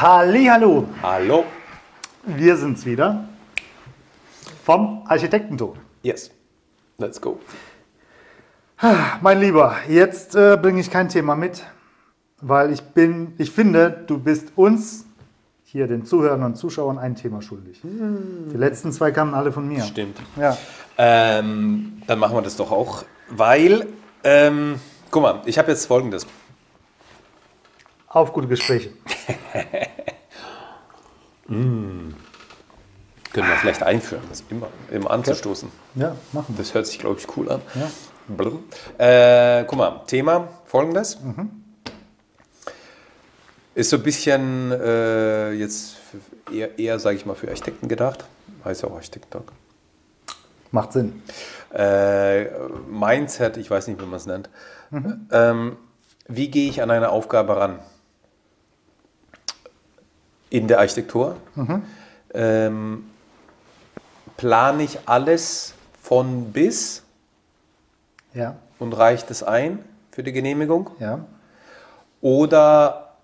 Hallo, Hallo. wir sind's wieder vom Architektentor. Yes. Let's go. Mein Lieber, jetzt äh, bringe ich kein Thema mit, weil ich bin, ich finde, du bist uns hier den Zuhörern und Zuschauern ein Thema schuldig. Die letzten zwei kamen alle von mir. Stimmt. Ja, Ähm, dann machen wir das doch auch, weil, ähm, guck mal, ich habe jetzt folgendes. auf gute Gespräche. Können wir vielleicht einführen, das immer, immer anzustoßen. Ja, machen wir. Das hört sich, glaube ich, cool an. Ja. Äh, guck mal, Thema folgendes. Ist so ein bisschen äh, jetzt eher, eher sage ich mal, für Architekten gedacht. Heißt ja auch Architektentag. Macht Sinn. Äh, Mindset, ich weiß nicht, wie man es nennt. Ähm, wie gehe ich an eine Aufgabe ran? In der Architektur ähm, plane ich alles von bis Ja, und reicht es ein für die Genehmigung? ja. Oder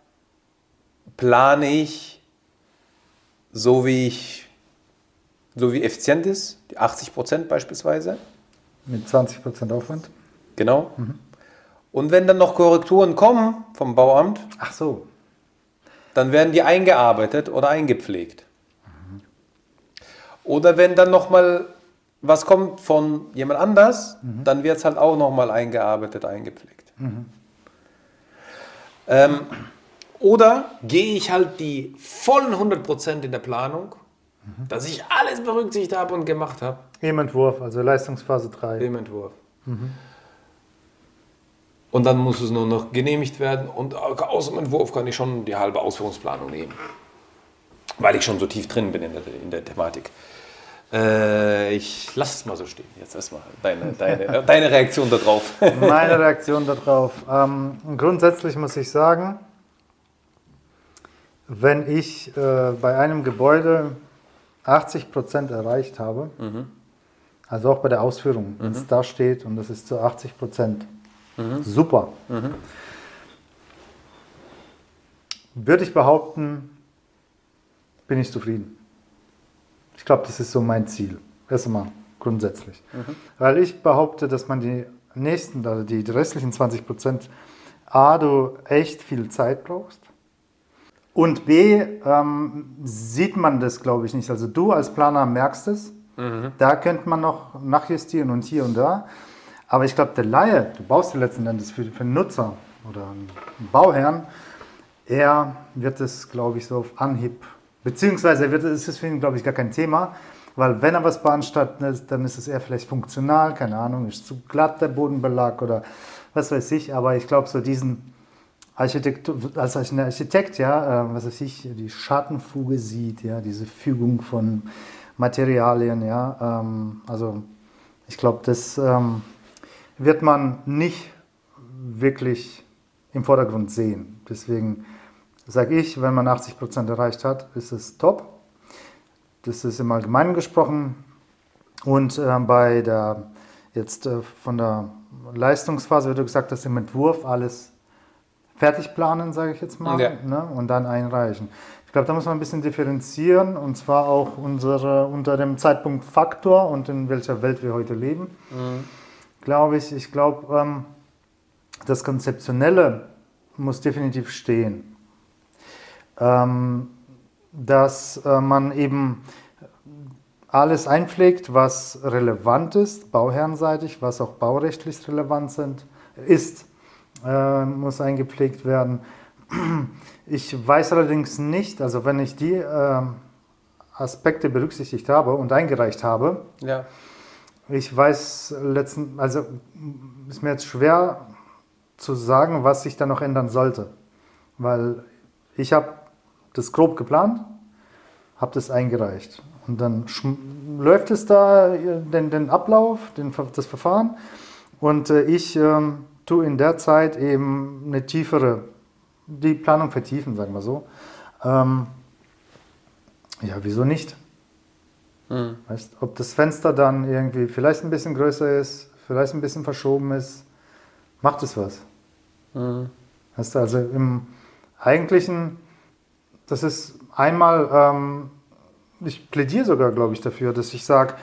plane ich so wie ich so wie effizient ist, die 80 Prozent beispielsweise? Mit 20% Aufwand. Genau. Und wenn dann noch Korrekturen kommen vom Bauamt, Ach so. Dann werden die eingearbeitet oder eingepflegt. Oder wenn dann noch mal was kommt von jemand anders, dann wird es halt auch noch mal eingearbeitet, eingepflegt. Ähm, oder gehe ich halt die vollen 100% in der Planung, dass ich alles berücksichtigt habe und gemacht habe Im Entwurf, also Leistungsphase 3. im Entwurf. Und dann muss es nur noch genehmigt werden und aus dem Entwurf kann ich schon die halbe Ausführungsplanung nehmen. Weil ich schon so tief drin bin in der, in der Thematik. Äh, ich lasse es mal so stehen. Jetzt erstmal deine, deine, deine Reaktion darauf. Meine Reaktion darauf. Ähm, grundsätzlich muss ich sagen, wenn ich äh, bei einem Gebäude 80% erreicht habe, also auch bei der Ausführung, wenn es da steht und das ist zu 80%, super. Würde ich behaupten, bin ich zufrieden. Ich glaube, das ist so mein Ziel. Erstmal grundsätzlich. Weil ich behaupte, dass man die nächsten, also die restlichen 20 Prozent, A, du echt viel Zeit brauchst. Und B, ähm, sieht man das, glaube ich, nicht. Also du als Planer merkst es. Da könnte man noch nachjustieren und hier und da. Aber ich glaube, der Laie, du baust ja letzten Endes für, für einen Nutzer oder einen Bauherrn, er wird es, glaube ich, so auf Anhieb, beziehungsweise wird, es ist für ihn, glaube ich, gar kein Thema, weil wenn er was beanstandet, dann ist es eher vielleicht funktional, keine Ahnung, ist zu glatt der Bodenbelag oder was weiß ich, aber ich glaube, so diesen Architekt, als Architekt, ja, äh, was weiß ich, die Schattenfuge sieht, ja, diese Fügung von Materialien, ja, ähm, also ich glaube, das ähm, wird man nicht wirklich im Vordergrund sehen. Deswegen sage ich, wenn man 80% erreicht hat, ist es top. Das ist im Allgemeinen gesprochen. Und äh, bei der, jetzt äh, von der Leistungsphase wird gesagt, dass im Entwurf alles fertig planen, sage ich jetzt mal, Ja. ne? und dann einreichen. Ich glaube, da muss man ein bisschen differenzieren und zwar auch unsere, unter dem Zeitpunkt Faktor und in welcher Welt wir heute leben. Glaube ich, ich glaube, ähm, das Konzeptionelle muss definitiv stehen. Ähm, dass äh, man eben alles einpflegt, was relevant ist, bauherrenseitig, was auch baurechtlich relevant sind, ist, äh, muss eingepflegt werden. Ich weiß allerdings nicht, also wenn ich die äh, Aspekte berücksichtigt habe und eingereicht habe, ja. Ich weiß letzten, also ist mir jetzt schwer zu sagen, was sich da noch ändern sollte, weil ich habe das grob geplant, habe das eingereicht und dann läuft es da äh, den, den Ablauf, den, das Verfahren und äh, ich ähm, tue in der Zeit eben eine tiefere, die Planung vertiefen, sagen wir so. Ähm, ja, wieso nicht? Weißt, ob das Fenster dann irgendwie vielleicht ein bisschen größer ist, vielleicht ein bisschen verschoben ist, macht es was. Weißt du, also im eigentlichen das ist einmal, ähm, ich plädiere sogar, glaube ich, dafür, dass ich sage,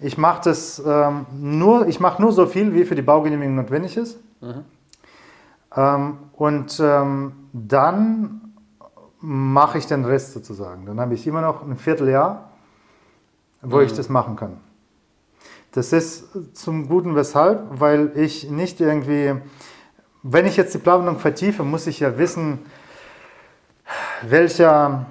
ich mache das ähm, nur, ich mache nur so viel, wie für die Baugenehmigung notwendig ist. Ähm, und ähm, dann mache ich den Rest sozusagen. Dann habe ich immer noch ein Vierteljahr, wo ich das machen kann. Das ist zum Guten weshalb, weil ich nicht irgendwie, wenn ich jetzt die Planung vertiefe, muss ich ja wissen, welcher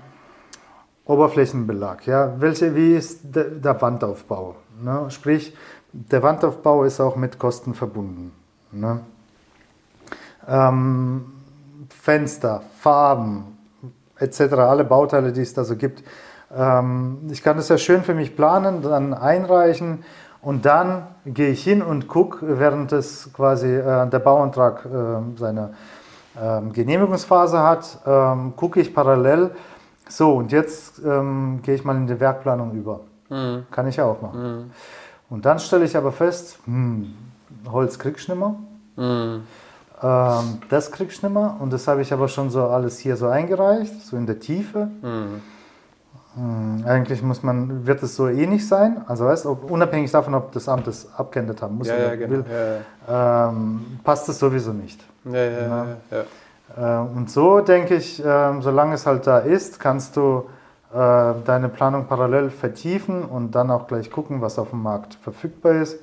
Oberflächenbelag, ja, welche, wie ist der, der Wandaufbau. Ne? Sprich, der Wandaufbau ist auch mit Kosten verbunden. Ne? Ähm, Fenster, Farben, etc., alle Bauteile, die es da so gibt. Ähm, ich kann das ja schön für mich planen, dann einreichen und dann gehe ich hin und gucke, während das quasi äh, der Bauantrag äh, seine ähm, Genehmigungsphase hat, ähm, gucke ich parallel, so und jetzt ähm, gehe ich mal in die Werkplanung über. Kann ich ja auch machen. Und dann stelle ich aber fest, hm, Holz kriegst du nicht mehr. Ähm, das kriegst du nicht mehr. Und das habe ich aber schon so alles hier so eingereicht, so in der Tiefe. Hm, Eigentlich muss man, wird es so eh nicht sein. Also weißt, ob, unabhängig davon, ob das Amt es abgeändert haben muss Ja, oder ja, genau. will, Ja, ähm, passt es sowieso nicht. Äh, und so denke ich, ähm, solange es halt da ist, kannst du äh, deine Planung parallel vertiefen und dann auch gleich gucken, was auf dem Markt verfügbar ist.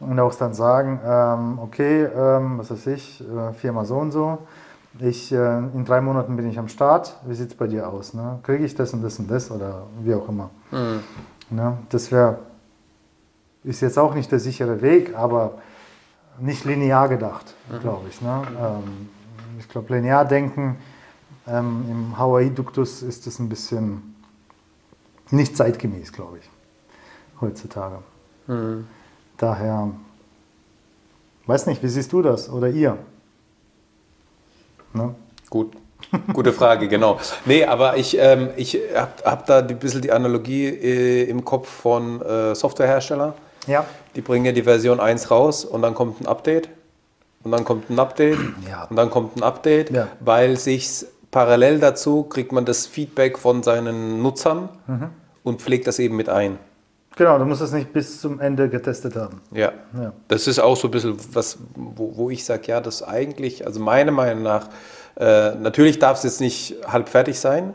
Und auch dann sagen, ähm, okay, ähm, was weiß ich, äh, Firma so und so, ich, äh, in drei Monaten bin ich am Start, wie sieht es bei dir aus? Ne? Kriege ich das und das und das oder wie auch immer. Ne? Das wäre, ist jetzt auch nicht der sichere Weg, aber nicht linear gedacht, glaube ich. Ne? Ähm, ich glaube, linear denken ähm, im Hawaii-Duktus ist das ein bisschen nicht zeitgemäß, glaube ich, heutzutage. Daher, weiß nicht, wie siehst du das oder ihr? Ne? Gut. Gute Frage, genau. Nee, aber ich, ähm, ich habe hab da ein bisschen die Analogie äh, im Kopf von äh, Softwarehersteller. Ja. Die bringen ja die Version 1 raus und dann kommt ein Update. Und dann kommt ein Update. Ja. Und dann kommt ein Update, Ja. weil sich parallel dazu kriegt man das Feedback von seinen Nutzern Mhm. und pflegt das eben mit ein. Genau, du musst es nicht bis zum Ende getestet haben. Ja. Ja. Das ist auch so ein bisschen was, wo, wo ich sage, ja, das eigentlich, also meiner Meinung nach, äh, natürlich darf es jetzt nicht halb fertig sein,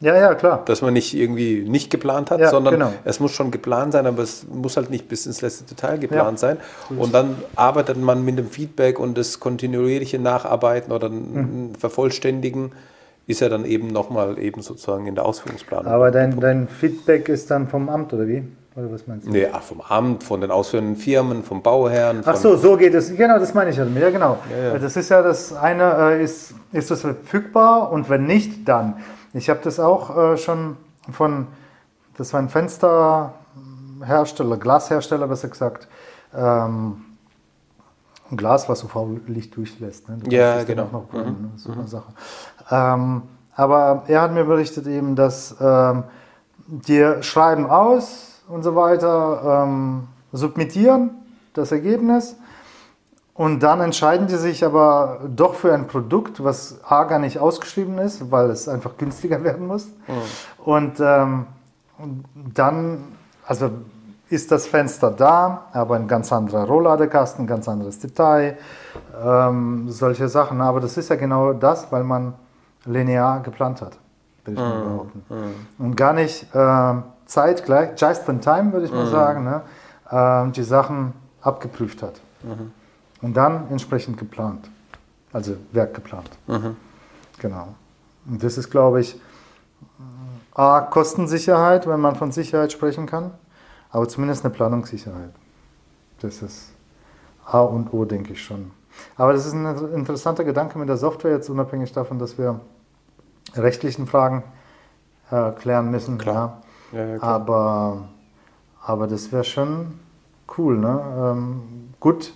Ja, ja, klar. dass man nicht irgendwie nicht geplant hat, Ja, sondern genau. es muss schon geplant sein, aber es muss halt nicht bis ins letzte Detail geplant sein. Und dann arbeitet man mit dem Feedback und das kontinuierliche Nacharbeiten oder Mhm. Vervollständigen ist ja dann eben nochmal eben sozusagen in der Ausführungsplanung. Aber dein, dein Feedback ist dann vom Amt, oder wie? Oder was meinst du? Nee, ach, vom Amt, von den ausführenden Firmen, vom Bauherrn. Ach so, so geht es. Genau, das meine ich halt. Ja, genau. Ja, ja. Das ist ja das eine, äh, ist, ist das verfügbar und wenn nicht, dann. Ich habe das auch äh, schon von, das war ein Fensterhersteller, Glashersteller besser gesagt, ähm, ein Glas, was UV-Licht durchlässt. Ne? Du Ja, genau. auch noch brennen, ne? Super Sache. Ähm, aber er hat mir berichtet eben, dass ähm, die schreiben aus und so weiter, ähm, submittieren das Ergebnis und dann entscheiden die sich aber doch für ein Produkt, was A gar nicht ausgeschrieben ist, weil es einfach günstiger werden muss. Und, ähm, und dann, also ist das Fenster da, aber ein ganz anderer Rohladekasten, ein ganz anderes Detail, ähm, solche Sachen. Aber das ist ja genau das, weil man linear geplant hat, würde ich mal behaupten. Und gar nicht ähm, zeitgleich, just in time, würde ich mal sagen, ne, ähm, die Sachen abgeprüft hat. Und dann entsprechend geplant. Also Werk geplant. Genau. Und das ist, glaube ich, A, Kostensicherheit, wenn man von Sicherheit sprechen kann, aber zumindest eine Planungssicherheit. Das ist A und O, denke ich schon. Aber das ist ein interessanter Gedanke mit der Software, jetzt unabhängig davon, dass wir rechtlichen Fragen äh, klären müssen. Klar. Ja. Ja, ja, klar. aber, aber das wäre schon cool. Ne? Ähm, gut,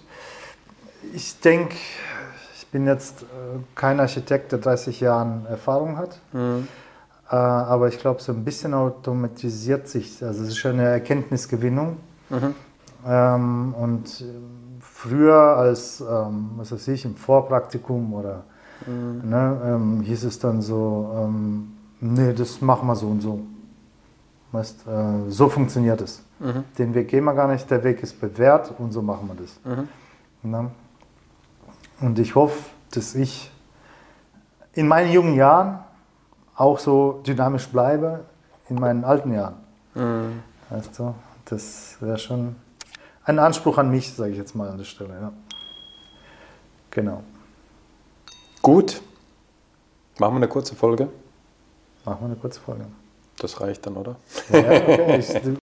ich denke, ich bin jetzt äh, kein Architekt, der 30 Jahren Erfahrung hat. Mhm. Äh, aber ich glaube, so ein bisschen automatisiert sich. Also es ist schon eine Erkenntnisgewinnung. Mhm. Ähm, und äh, früher als, ähm, was weiß ich, im Vorpraktikum oder Mhm. ne, ähm, hieß es dann so, ähm, Nee, das machen wir so und so. Weißt, äh, so funktioniert es. Den Weg gehen wir gar nicht, der Weg ist bewährt und so machen wir das. Na? Und ich hoffe, dass ich in meinen jungen Jahren auch so dynamisch bleibe in meinen alten Jahren. Weißt du, das wäre schon ein Anspruch an mich, sage ich jetzt mal an der Stelle. Ja. Genau. Gut. Machen wir eine kurze Folge. Machen wir eine kurze Folge. Das reicht dann, oder? Ja, okay. ich,